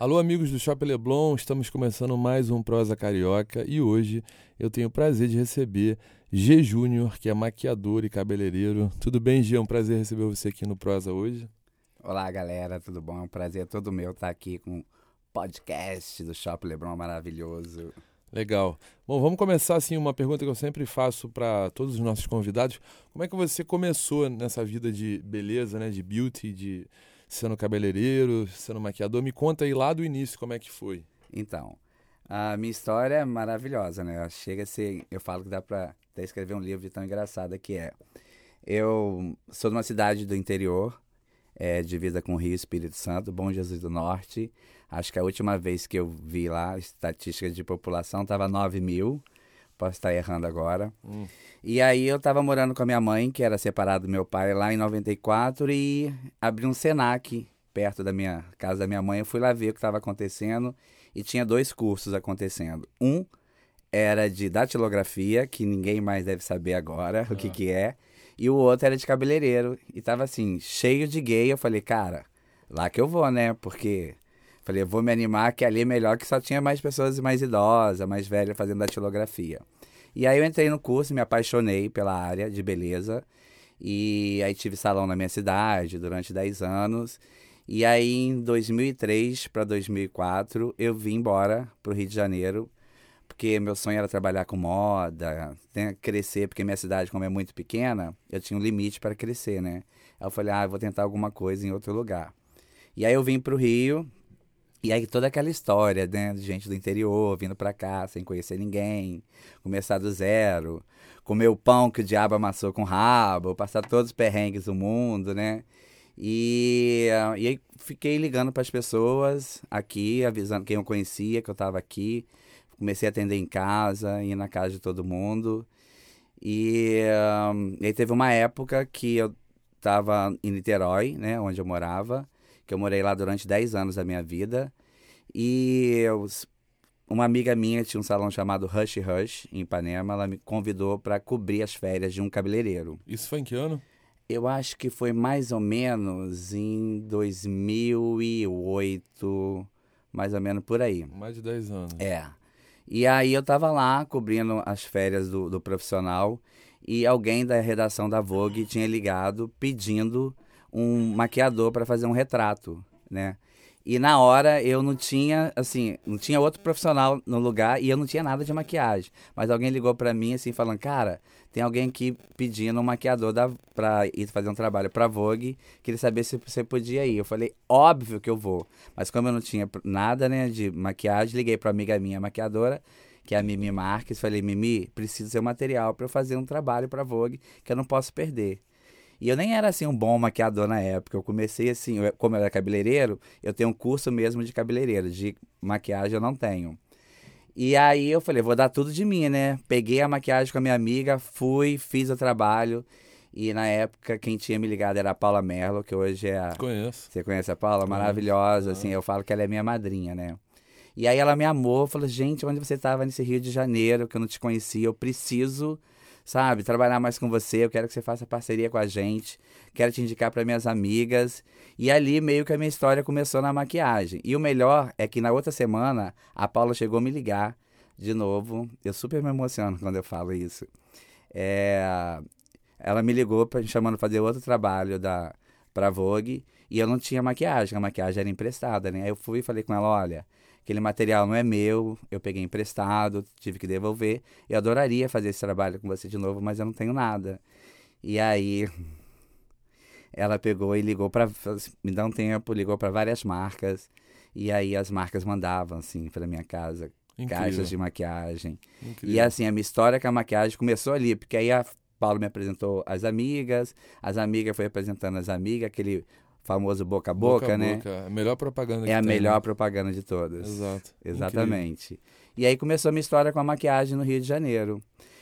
Alô, amigos do Shopping Leblon, estamos começando mais um Prosa Carioca e hoje eu tenho o prazer de receber G Júnior, que é maquiador e cabeleireiro. Tudo bem, G? É um prazer receber você aqui no Prosa hoje. Olá, galera, tudo bom? É um prazer todo meu estar aqui com o podcast do Shopping Leblon maravilhoso. Legal. Bom, vamos começar assim uma pergunta que eu sempre faço para todos os nossos convidados. Como é que você começou nessa vida de beleza, né, de beauty, de sendo cabeleireiro, sendo maquiador? Me conta aí lá do início como é que foi. Então, a minha história é maravilhosa, né? Chega a ser, eu falo que dá para até escrever um livro de tão engraçada que é. Eu sou de uma cidade do interior, é, divisa com o Rio Espírito Santo, Bom Jesus do Norte. Acho que a última vez que eu vi lá, estatística de população, estava 9 mil. Posso estar errando agora. Hum. E aí eu estava morando com a minha mãe, que era separada do meu pai lá em 94, e abri um Senac perto da minha casa da minha mãe. Eu fui lá ver o que estava acontecendo e tinha dois cursos acontecendo. Um era de datilografia, que ninguém mais deve saber agora o que, ah. que é. E o outro era de cabeleireiro. E tava assim, cheio de gay. Eu falei, cara, lá que eu vou, né? Porque falei, vou me animar, que ali é melhor que só tinha mais pessoas mais idosas, mais velhas fazendo datilografia. E aí eu entrei no curso, me apaixonei pela área de beleza. E aí tive salão na minha cidade durante 10 anos. E aí em 2003 para 2004 eu vim embora para o Rio de Janeiro porque meu sonho era trabalhar com moda, né, crescer, porque minha cidade, como é muito pequena, eu tinha um limite para crescer, né? Aí eu falei, ah, eu vou tentar alguma coisa em outro lugar. E aí eu vim para o Rio, e aí toda aquela história, né, de gente do interior vindo para cá sem conhecer ninguém, começar do zero, comer o pão que o diabo amassou com rabo, passar todos os perrengues do mundo, né? E, e aí fiquei ligando para as pessoas aqui, avisando quem eu conhecia, que eu estava aqui comecei a atender em casa, ir na casa de todo mundo. E, um, e aí teve uma época que eu estava em Niterói, né, onde eu morava, que eu morei lá durante 10 anos da minha vida. E eu, uma amiga minha tinha um salão chamado Rush Rush, em Ipanema, ela me convidou para cobrir as férias de um cabeleireiro. Isso foi em que ano? Eu acho que foi mais ou menos em 2008, mais ou menos por aí. Mais de 10 anos. É. E aí eu tava lá cobrindo as férias do, do profissional e alguém da redação da Vogue tinha ligado pedindo um maquiador para fazer um retrato, né? E na hora eu não tinha, assim, não tinha outro profissional no lugar e eu não tinha nada de maquiagem. Mas alguém ligou para mim assim falando: "Cara, tem alguém aqui pedindo um maquiador da para ir fazer um trabalho para Vogue, queria saber se você podia ir". Eu falei: "Óbvio que eu vou". Mas como eu não tinha nada, né, de maquiagem, liguei para amiga minha maquiadora, que é a Mimi Marques, falei: "Mimi, preciso seu material para eu fazer um trabalho para Vogue que eu não posso perder". E eu nem era assim um bom maquiador na época. Eu comecei assim, eu, como eu era cabeleireiro, eu tenho um curso mesmo de cabeleireiro, de maquiagem eu não tenho. E aí eu falei, vou dar tudo de mim, né? Peguei a maquiagem com a minha amiga, fui, fiz o trabalho. E na época, quem tinha me ligado era a Paula Merlo, que hoje é a. Conheço. Você conhece a Paula? Maravilhosa, assim, eu falo que ela é minha madrinha, né? E aí ela me amou, falou: gente, onde você estava nesse Rio de Janeiro, que eu não te conhecia, eu preciso sabe? Trabalhar mais com você, eu quero que você faça parceria com a gente, quero te indicar para minhas amigas. E ali meio que a minha história começou na maquiagem. E o melhor é que na outra semana a Paula chegou a me ligar de novo. Eu super me emociono quando eu falo isso. É, ela me ligou para chamando fazer outro trabalho da para Vogue e eu não tinha maquiagem, a maquiagem era emprestada, né? Aí eu fui e falei com ela, olha, aquele material não é meu, eu peguei emprestado, tive que devolver. Eu adoraria fazer esse trabalho com você de novo, mas eu não tenho nada. E aí ela pegou e ligou para me dá um tempo, ligou para várias marcas. E aí as marcas mandavam assim para minha casa Incrível. caixas de maquiagem. Incrível. E assim, a minha história com a maquiagem começou ali, porque aí a Paulo me apresentou as amigas, as amigas foi apresentando as amigas, aquele famoso boca a boca, boca né? Boca. A melhor propaganda É a tem, melhor né? propaganda de todas. Exato. Exatamente. Incrível. E aí começou a minha história com a maquiagem no Rio de Janeiro.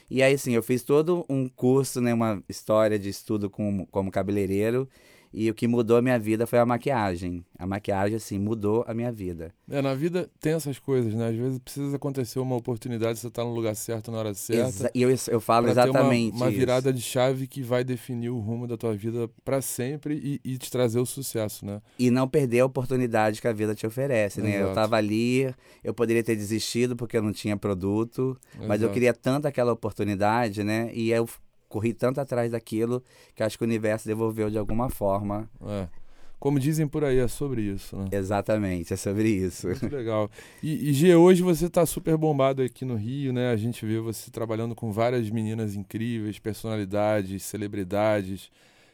E aí, sim, eu fiz todo um curso, né, uma história de estudo com, como cabeleireiro. E o que mudou a minha vida foi a maquiagem. A maquiagem, assim, mudou a minha vida. É, na vida tem essas coisas, né? Às vezes precisa acontecer uma oportunidade, você tá no lugar certo na hora certa. Exa e eu, eu falo exatamente uma, uma virada de chave que vai definir o rumo da tua vida para sempre e, e, te trazer o sucesso, né? E não perder a oportunidade que a vida te oferece, né? Exato. Eu tava ali, eu poderia ter desistido porque eu não tinha produto, Exato. mas eu queria tanto aquela oportunidade, né? E eu corri tanto atrás daquilo que acho que o universo devolveu de alguma forma. É. Como dizem por aí, é sobre isso, né? Exatamente, é sobre isso. Muito legal. E, e G, hoje você está super bombado aqui no Rio, né? A gente vê você trabalhando com várias meninas incríveis, personalidades, celebridades.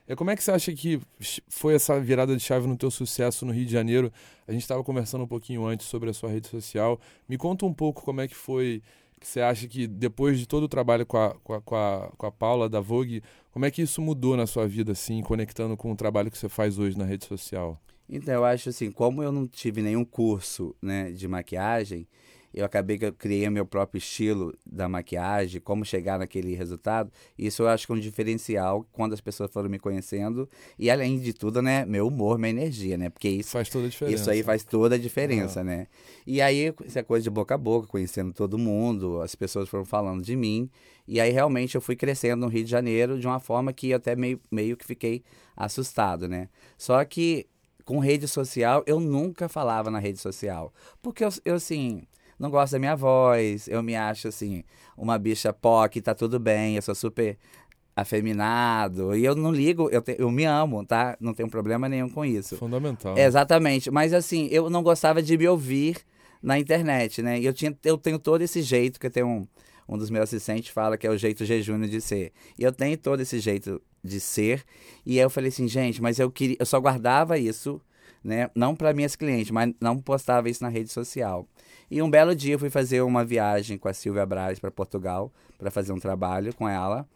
É, como é que você acha que foi essa virada de chave no teu sucesso no Rio de Janeiro? A gente estava conversando um pouquinho antes sobre a sua rede social. Me conta um pouco como é que foi que você acha que depois de todo o trabalho com a, com a, com a, com a Paula da Vogue, como é que isso mudou na sua vida, assim, conectando com o trabalho que você faz hoje na rede social? Então, eu acho assim, como eu não tive nenhum curso né, de maquiagem, eu acabei que eu criei meu próprio estilo da maquiagem, como chegar naquele resultado. Isso eu acho que é um diferencial quando as pessoas foram me conhecendo. E além de tudo, né, meu humor, minha energia, né? Porque isso faz toda a diferença. Isso aí faz toda a diferença, ah. né? E aí, isso é coisa de boca a boca, conhecendo todo mundo, as pessoas foram falando de mim. E aí realmente eu fui crescendo no Rio de Janeiro de uma forma que eu até meio, meio que fiquei assustado, né? Só que com rede social, eu nunca falava na rede social. Porque eu, eu assim, não gosto da minha voz, eu me acho assim, uma bicha POC, tá tudo bem, eu sou super afeminado. E eu não ligo, eu, te, eu me amo, tá? Não tenho problema nenhum com isso. Fundamental. exatamente. Mas assim, eu não gostava de me ouvir na internet, né? E eu, tinha, eu tenho todo esse jeito, que eu tenho um, um dos meus assistentes fala que é o jeito jejúnio de ser. E eu tenho todo esse jeito de ser. E eu falei assim, gente, mas eu queria, eu só guardava isso, né? Não para minhas clientes, mas não postava isso na rede social. E um belo dia eu fui fazer uma viagem com a Silvia Braz para Portugal para fazer um trabalho com ela.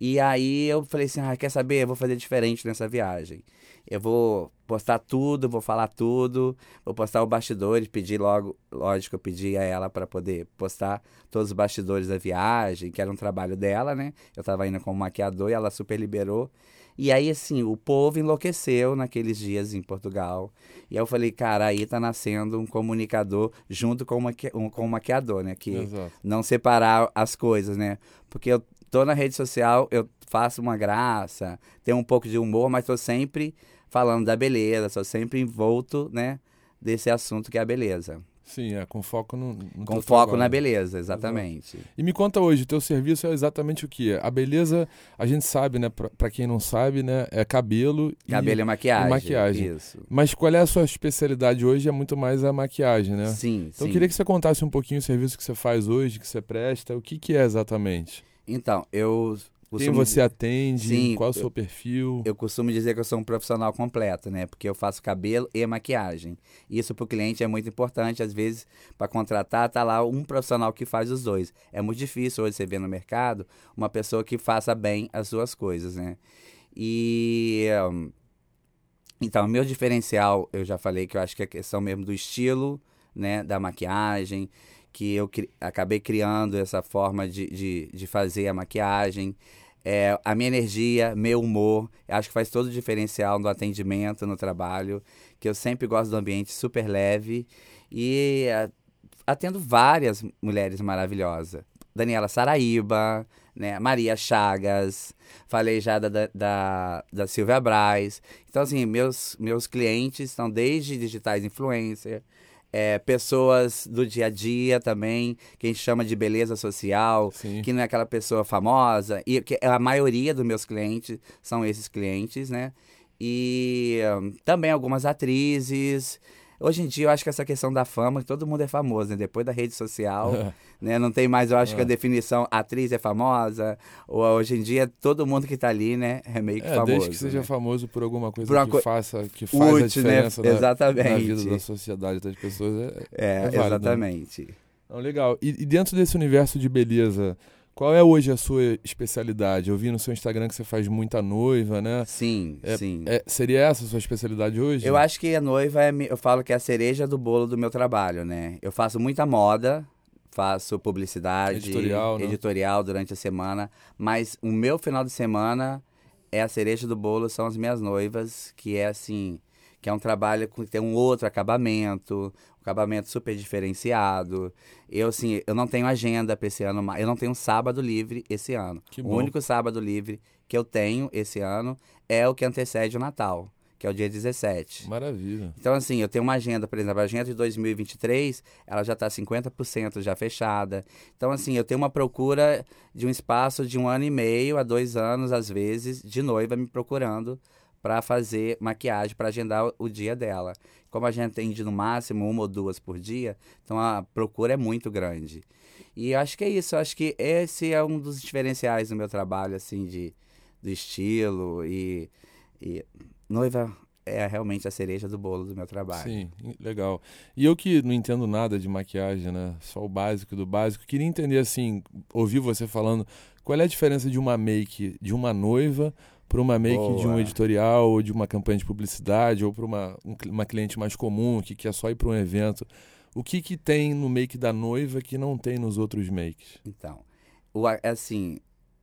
E aí eu falei assim, ah, quer saber? Eu vou fazer diferente nessa viagem. Eu vou postar tudo, vou falar tudo, vou postar o bastidores, pedir logo, lógico, eu pedi a ela para poder postar todos os bastidores da viagem, que era um trabalho dela, né? Eu estava indo como maquiador e ela super liberou. E aí, assim, o povo enlouqueceu naqueles dias em Portugal. E aí eu falei, cara, aí tá nascendo um comunicador junto com, uma, um, com o maquiador, né? Que Exato. não separar as coisas, né? Porque eu tô na rede social, eu faço uma graça, tenho um pouco de humor, mas tô sempre falando da beleza, sou sempre envolto, né? Desse assunto que é a beleza. Sim, é, com foco no, no Com foco trabalho. na beleza, exatamente. Exato. E me conta hoje, o teu serviço é exatamente o que? A beleza, a gente sabe, né, para quem não sabe, né, é cabelo, cabelo e, e, maquiagem. e maquiagem. Isso. Mas qual é a sua especialidade hoje? É muito mais a maquiagem, né? Sim, Então sim. eu queria que você contasse um pouquinho o serviço que você faz hoje, que você presta, o que que é exatamente? Então, eu quem você atende? Sim, qual é o seu perfil? Eu costumo dizer que eu sou um profissional completo, né? Porque eu faço cabelo e maquiagem. Isso para o cliente é muito importante. Às vezes, para contratar, tá lá um profissional que faz os dois. É muito difícil hoje você ver no mercado uma pessoa que faça bem as duas coisas, né? E. Então, meu diferencial, eu já falei que eu acho que é a questão mesmo do estilo, né? Da maquiagem que eu cri acabei criando essa forma de, de, de fazer a maquiagem. É, a minha energia, meu humor, acho que faz todo o diferencial no atendimento, no trabalho, que eu sempre gosto do ambiente super leve e é, atendo várias mulheres maravilhosas. Daniela Saraíba, né, Maria Chagas, falei já da, da, da Silvia Braz. Então, assim, meus, meus clientes estão desde digitais influencer, é, pessoas do dia a dia também, que a gente chama de beleza social, Sim. que não é aquela pessoa famosa. E que a maioria dos meus clientes são esses clientes, né? E um, também algumas atrizes. Hoje em dia, eu acho que essa questão da fama, todo mundo é famoso, né? Depois da rede social, né? Não tem mais, eu acho que a é. definição atriz é famosa. Ou hoje em dia, todo mundo que está ali, né? É meio que é, famoso. Desde que seja né? famoso por alguma coisa por que, co... faça, que faz Útil, a né? diferença né? exatamente. Na, vida da sociedade das pessoas. É, é, é válido, né? exatamente. Né? Legal. E, e dentro desse universo de beleza, qual é hoje a sua especialidade? Eu vi no seu Instagram que você faz muita noiva, né? Sim, É- sim. é- seria essa a sua especialidade hoje? Eu acho que a noiva é, eu falo que é a cereja do bolo do meu trabalho, né? Eu faço muita moda, faço publicidade, Editorial, né? editorial durante a semana, mas o meu final de semana é a cereja do bolo, são as minhas noivas, que é assim, que é um trabalho que tem um outro acabamento, um acabamento super diferenciado. Eu assim, eu não tenho agenda para esse ano, eu não tenho sábado livre esse ano. Que o bom. único sábado livre que eu tenho esse ano é o que antecede o Natal, que é o dia 17. Maravilha. Então, assim, eu tenho uma agenda, por exemplo, a agenda de 2023, ela já está 50% já fechada. Então, assim, eu tenho uma procura de um espaço de um ano e meio a dois anos, às vezes, de noiva me procurando para fazer maquiagem, para agendar o- dia dela. Como a gente atende no máximo uma ou duas por dia, então a procura é muito grande. E eu acho que é isso, eu acho que esse é um dos diferenciais do meu trabalho, assim, de, do estilo e, e noiva é realmente a cereja do bolo do meu trabalho. Sim, legal. E eu que não entendo nada de maquiagem, né? Só o básico do básico. Queria entender, assim, ouvir você falando, qual é a diferença de uma make de uma noiva para uma make de um Boa. editorial ou de uma campanha de publicidade ou para uma, um uma cliente mais comum que quer só ir para um evento. O que que tem no make da noiva que não tem nos outros makes? Então, o, a- assim,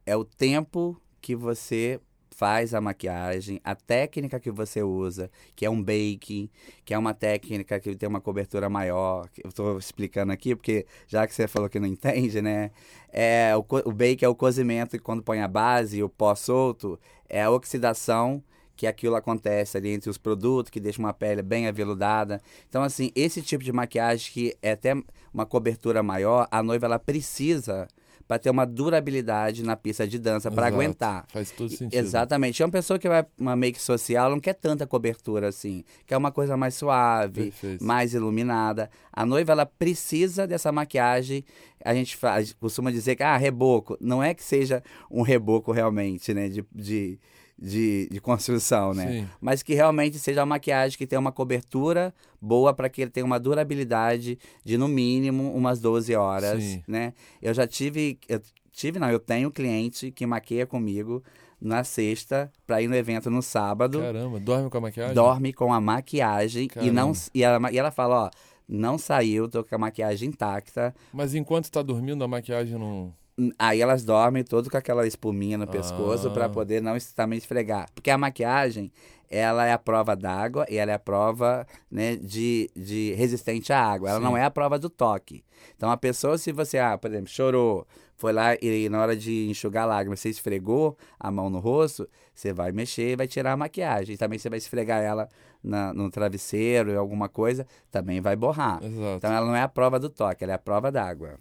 é o tempo que você faz a maquiagem, a técnica que você usa, que é um baking, que é uma técnica que tem uma cobertura maior. Eu estou explicando aqui, porque já que você falou que não entende, né? É, o, o bake é o cozimento, e quando põe a base e o pó solto, é a oxidação que aquilo acontece ali entre os produtos, que deixa uma pele bem aveludada. Então, assim, esse tipo de maquiagem que é até uma cobertura maior, a noiva ela precisa para ter uma durabilidade na pista de dança, para aguentar. Faz todo sentido. Exatamente. É uma pessoa que vai uma make social, não quer tanta cobertura assim. Quer uma coisa mais suave, Perfeito. mais iluminada. A noiva, ela precisa dessa maquiagem. A gente faz, costuma dizer que, ah, reboco. Não é que seja um reboco realmente, né? De, de, de, de construção, né? Sim. Mas que realmente seja uma maquiagem que tenha uma cobertura boa para que ele tenha uma durabilidade de, no mínimo, umas 12 horas, Sim. né? Eu já tive, eu tive não, eu tenho cliente que maqueia comigo na sexta para ir no evento no sábado, Caramba, dorme com a maquiagem? dorme com a maquiagem e não Caramba. e ela, e ela fala, ó, não saiu, tô com a maquiagem intacta. Mas enquanto tá dormindo, a maquiagem não... Aí elas dormem todo com aquela espuminha no pescoço Ah. para poder não também esfregar. Porque a maquiagem, ela é a prova d'água e ela é a prova né, de, de resistente à água. Ela Sim. não é a prova do toque. Então a pessoa, se você, ah, por exemplo, chorou, foi lá e na hora de enxugar lágrimas, você esfregou a mão no rosto, você vai mexer e vai tirar a maquiagem. Também você vai esfregar ela na- no travesseiro ou alguma coisa, também vai borrar. Exato. Então ela não é a prova do toque, ela é a prova d'água.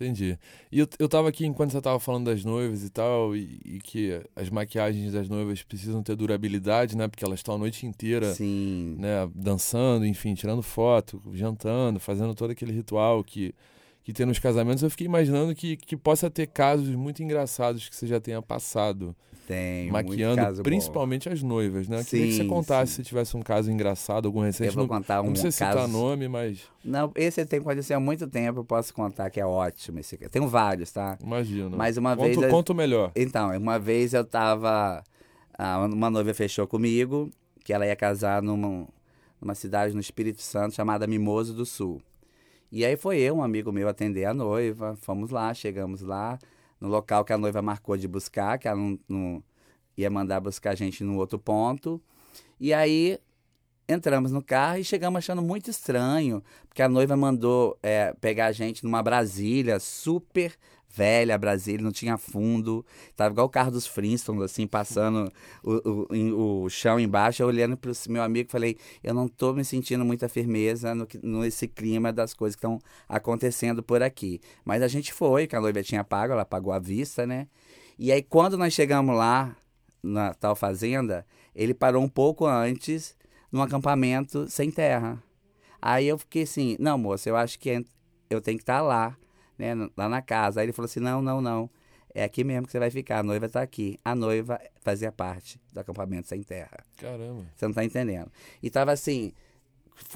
Entendi. E eu, eu tava aqui enquanto você tava falando das noivas e tal, e, e que as maquiagens das noivas precisam ter durabilidade, né? Porque elas estão a noite inteira, Sim. né? Dançando, enfim, tirando foto, jantando, fazendo todo aquele ritual que, que tem nos casamentos. Eu fiquei imaginando que, que possa ter casos muito engraçados que você já tenha passado Tem maquiando, caso bom. principalmente as noivas, né? Eu Queria que você Sim, contasse sim. se tivesse um caso engraçado, algum recente. Eu vou não, contar um não precisa citar caso. nome, mas Não, esse tem acontecido há muito tempo, eu posso contar que é ótimo. Esse... Tenho vários, tá? imagina. Mas uma conta, vez. conta melhor. Então, uma vez eu tava. ah, Uma noiva fechou comigo, que ela ia casar numa, numa cidade no Espírito Santo chamada Mimoso do Sul. E aí foi eu, um amigo meu, atender a noiva. Fomos lá, chegamos lá, no local que a noiva marcou de buscar, que ela não, não ia mandar buscar a gente num outro ponto. E aí entramos no carro e chegamos achando muito estranho, porque a noiva mandou é, pegar a gente numa Brasília super velha, Brasília, não tinha fundo, tava igual o carro dos Flintstones, assim, passando o, o, o chão embaixo, eu olhando para o meu amigo, falei, eu não tô me sentindo muita firmeza no, que- nesse clima das coisas que estão acontecendo por aqui. Mas a gente foi, que a noiva tinha pago, ela pagou à vista, né? E aí, quando nós chegamos lá, na tal fazenda, ele parou um pouco antes, num acampamento sem terra. Aí eu fiquei assim, não, moça, eu acho que eu tenho que estar lá, né, lá na casa. Aí ele falou assim, não, não, não, é aqui mesmo que você vai ficar, a noiva está aqui. A noiva fazia parte do acampamento sem terra. Caramba. Você não tá entendendo. E tava assim,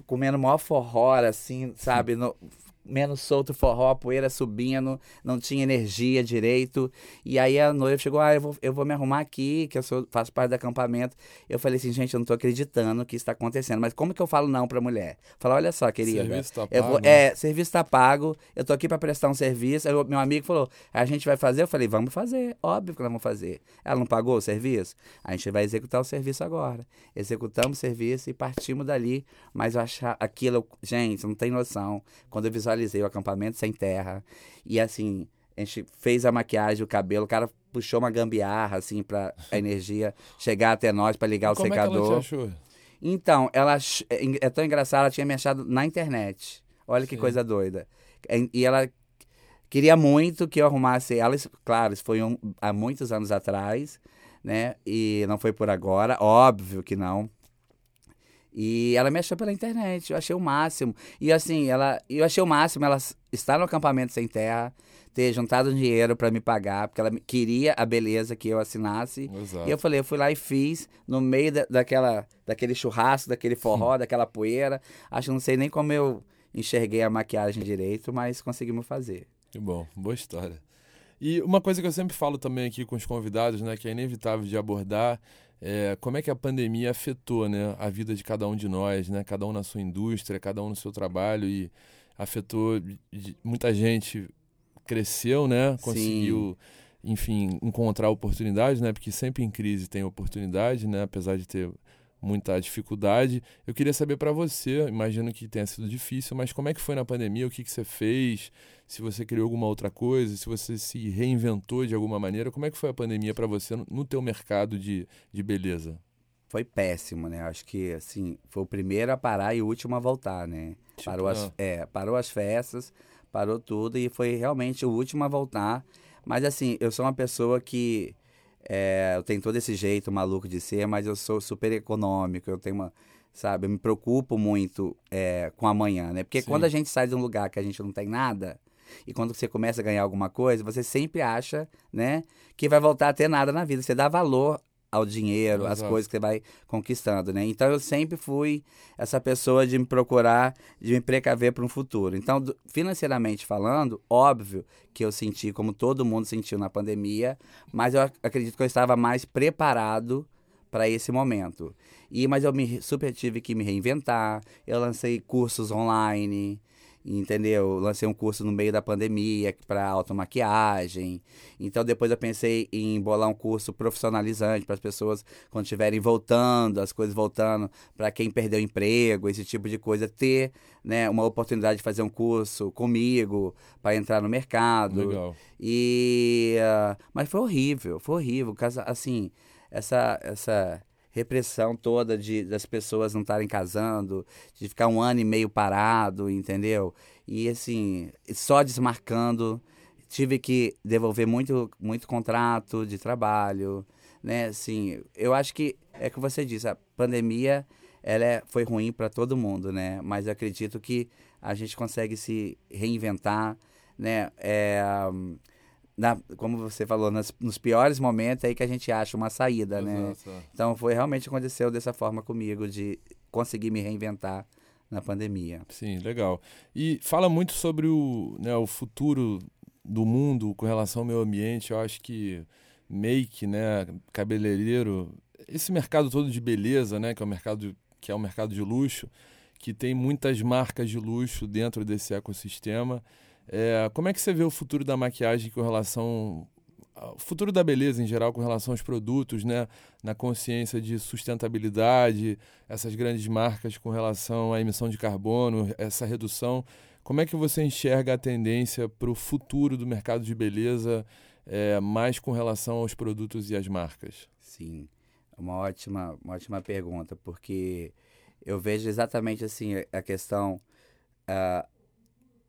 comendo maior forró, assim, sabe? No- menos solto forró, a poeira subindo, não tinha energia direito. E aí a noiva chegou, ah, eu vou, eu vou me arrumar aqui, que eu sou, faço parte do acampamento. Eu falei assim, gente, eu não tô acreditando que isso tá acontecendo. Mas como que eu falo não pra mulher? Falar, olha só, querida. Serviço tá eu vou, pago. é, serviço tá pago, eu tô aqui pra prestar um serviço. O meu amigo falou, a gente vai fazer? Eu falei, vamos fazer, óbvio que nós vamos fazer. Ela não pagou o serviço? A gente vai executar o serviço agora. Executamos o serviço e partimos dali. Mas eu achar aquilo, gente, não tem noção. Quando eu visualizei o acampamento sem terra, e assim, a gente fez a maquiagem, o cabelo, o cara puxou uma gambiarra, assim, pra a energia chegar até nós, pra ligar o Como secador. é que ela te achou? Então, ela é é tão engraçado, ela tinha me achado na internet. Olha que Sim. coisa doida. E e ela queria muito que eu arrumasse ela. Claro, isso foi um- há muitos anos atrás, né? E não foi por agora, óbvio que não. E ela me achou pela internet, eu achei o máximo. E assim, ela, eu achei o máximo ela estar no acampamento sem terra, ter juntado dinheiro para me pagar, porque ela queria a beleza que eu assinasse. Exato. E eu falei, eu fui lá e fiz no meio da, daquela, daquele churrasco, daquele forró, daquela poeira. Acho que não sei nem como eu enxerguei a maquiagem direito, mas conseguimos fazer. Que bom, boa história. E uma coisa que eu sempre falo também aqui com os convidados, né, que é inevitável de abordar, é como é que a pandemia afetou, né, a vida de cada um de nós, né, cada um na sua indústria, cada um no seu trabalho e afetou de- de- muita gente cresceu, né, conseguiu, enfim, encontrar oportunidades, né, porque sempre em crise tem oportunidade, né, apesar de ter muita dificuldade. Eu queria saber para você, imagino que tenha sido difícil, mas como é que foi na pandemia? O que, que você fez? Se você criou alguma outra coisa? Se você se reinventou de alguma maneira? Como é que foi a pandemia para você no, teu mercado de, de beleza? Foi péssimo, né? Acho que, assim, foi o primeiro a parar e o último a voltar, né? Tipo, parou, as, ah. é, parou as festas, parou tudo e foi realmente o último a voltar. Mas, assim, eu sou uma pessoa que... é, eu tenho todo esse jeito maluco de ser, mas eu sou super econômico, eu tenho uma... Sabe, eu me preocupo muito é, com amanhã, né? Porque Sim. quando a gente sai de um lugar que a gente não tem nada, e quando você começa a ganhar alguma coisa, você sempre acha, né, que vai voltar a ter nada na vida. Você dá valor ao dinheiro, Exato. coisas que você vai conquistando, né? Então eu sempre fui essa pessoa de me procurar, de me precaver para um futuro. Então, financeiramente falando, óbvio que eu senti como todo mundo sentiu na pandemia, mas eu ac- acredito que eu estava mais preparado para esse momento. E mas eu me super tive que me reinventar. Eu lancei cursos online, entendeu? Lancei um curso no meio da pandemia para automaquiagem. Então depois eu pensei em bolar um curso profissionalizante para as pessoas quando estiverem voltando, as coisas voltando, para quem perdeu emprego, esse tipo de coisa, ter né, uma oportunidade de fazer um curso comigo para entrar no mercado. Legal. E ah, mas foi horrível, foi horrível, assim, essa essa repressão toda de das pessoas não estarem casando, de ficar um ano e meio parado, entendeu? E assim, só desmarcando, tive que devolver muito muito contrato de trabalho, né? Assim, eu acho que é que você disse, a pandemia ela é- foi ruim para todo mundo, né? Mas eu acredito que a gente consegue se reinventar, né? É, na- como você falou, nas- nos piores momentos é aí que a gente acha uma saída, né? Exato. Então foi realmente aconteceu dessa forma comigo de conseguir me reinventar na pandemia. Sim, legal. E fala muito sobre o, né, o futuro do mundo com relação ao meio ambiente. Eu acho que make, né, cabeleireiro, esse mercado todo de beleza, né, que é o mercado que é o mercado de luxo, que tem muitas marcas de luxo dentro desse ecossistema. É, como é que você vê o futuro da maquiagem com relação ao futuro da beleza em geral com relação aos produtos, né, na consciência de sustentabilidade, essas grandes marcas com relação à emissão de carbono, essa redução. Como é que você enxerga a tendência para o futuro do mercado de beleza, é, mais com relação aos produtos e às marcas? Sim, uma ótima, uma ótima pergunta, porque eu vejo exatamente assim a questão, ah,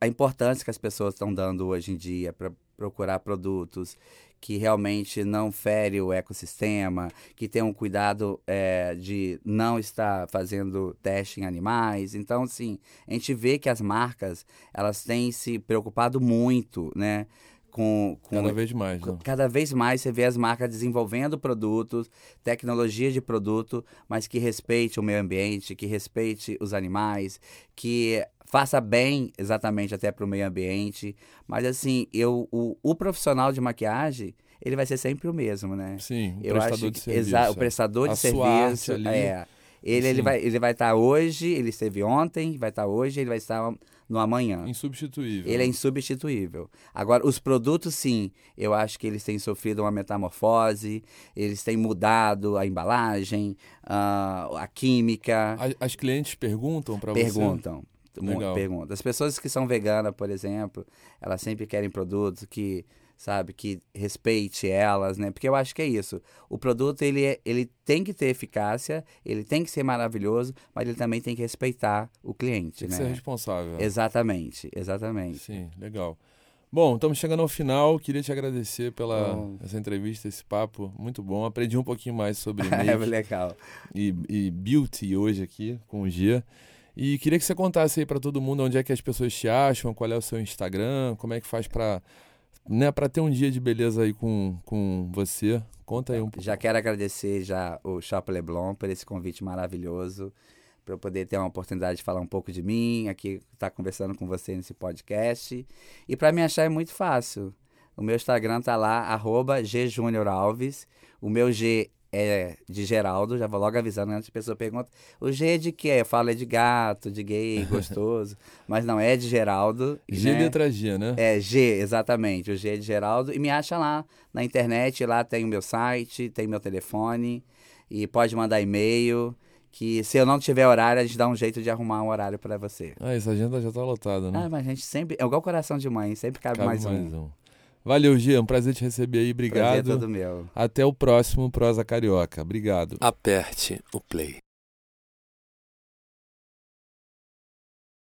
a importância que as pessoas estão dando hoje em dia para procurar produtos que realmente não fere o ecossistema, que tenham um cuidado eh, de não estar fazendo teste em animais. Então, assim, a gente vê que as marcas elas têm se preocupado muito, né, com, com Cada vez mais, né? Cada vez mais você vê as marcas desenvolvendo produtos, tecnologia de produto, mas que respeite o meio ambiente, que respeite os animais, que faça bem exatamente até para o meio ambiente. Mas assim, eu, o, o profissional de maquiagem, ele vai ser sempre o mesmo, né? Sim, o Eu prestador acho de serviço. exa- o é. prestador A de sua arte serviço. ali, é. Ele, ele vai ele vai estar hoje, ele esteve ontem, vai estar hoje, ele vai estar no amanhã. Insubstituível. Ele é insubstituível. Agora, os produtos, sim, eu acho que eles têm sofrido uma metamorfose, eles têm mudado a embalagem, ah, a química. As, as clientes perguntam para você? Perguntam. Legal. Perguntam. As pessoas que são veganas, por exemplo, elas sempre querem produtos que, sabe, que respeite elas, né? Porque eu acho que é isso. O produto, ele, é- ele tem que ter eficácia, ele tem que ser maravilhoso, mas ele também tem que respeitar o cliente, Tem que né? ser responsável. Exatamente, exatamente. Sim, legal. Bom, estamos chegando ao final. Queria te agradecer pela Bom. essa entrevista, esse papo muito bom. Aprendi um pouquinho mais sobre É make legal. e, e beauty hoje aqui com o Gia. E queria que você contasse aí para todo mundo onde é que as pessoas te acham, qual é o seu Instagram, como é que faz para né, para ter um dia de beleza aí com, com você. Conta aí um pouco. Já quero agradecer já o Shop Leblon por esse convite maravilhoso, para eu poder ter uma oportunidade de falar um pouco de mim, aqui estar conversando com você nesse podcast. E para me achar é muito fácil. O meu Instagram tá lá, arroba gjunioralves. O meu G é de Geraldo, já vou logo avisando antes a pessoa pergunta, o G é de quê? Eu falo é de gato, de gay, gostoso. Mas não, é de Geraldo. G né? letra G, né? É, G, exatamente, o G é de Geraldo. E me acha lá na internet, lá tem o meu site, tem meu telefone, e pode mandar e-mail, que se eu não tiver horário, a gente dá um jeito de arrumar um horário para você. Ah, essa agenda já tá lotada, né? Ah, mas a gente sempre, é igual coração de mãe, sempre cabe, Cabe mais, um. Valeu, Gia. Um prazer te receber aí. Prazer é Obrigado. todo meu. Até o próximo Prosa Carioca. Obrigado. Aperte o play.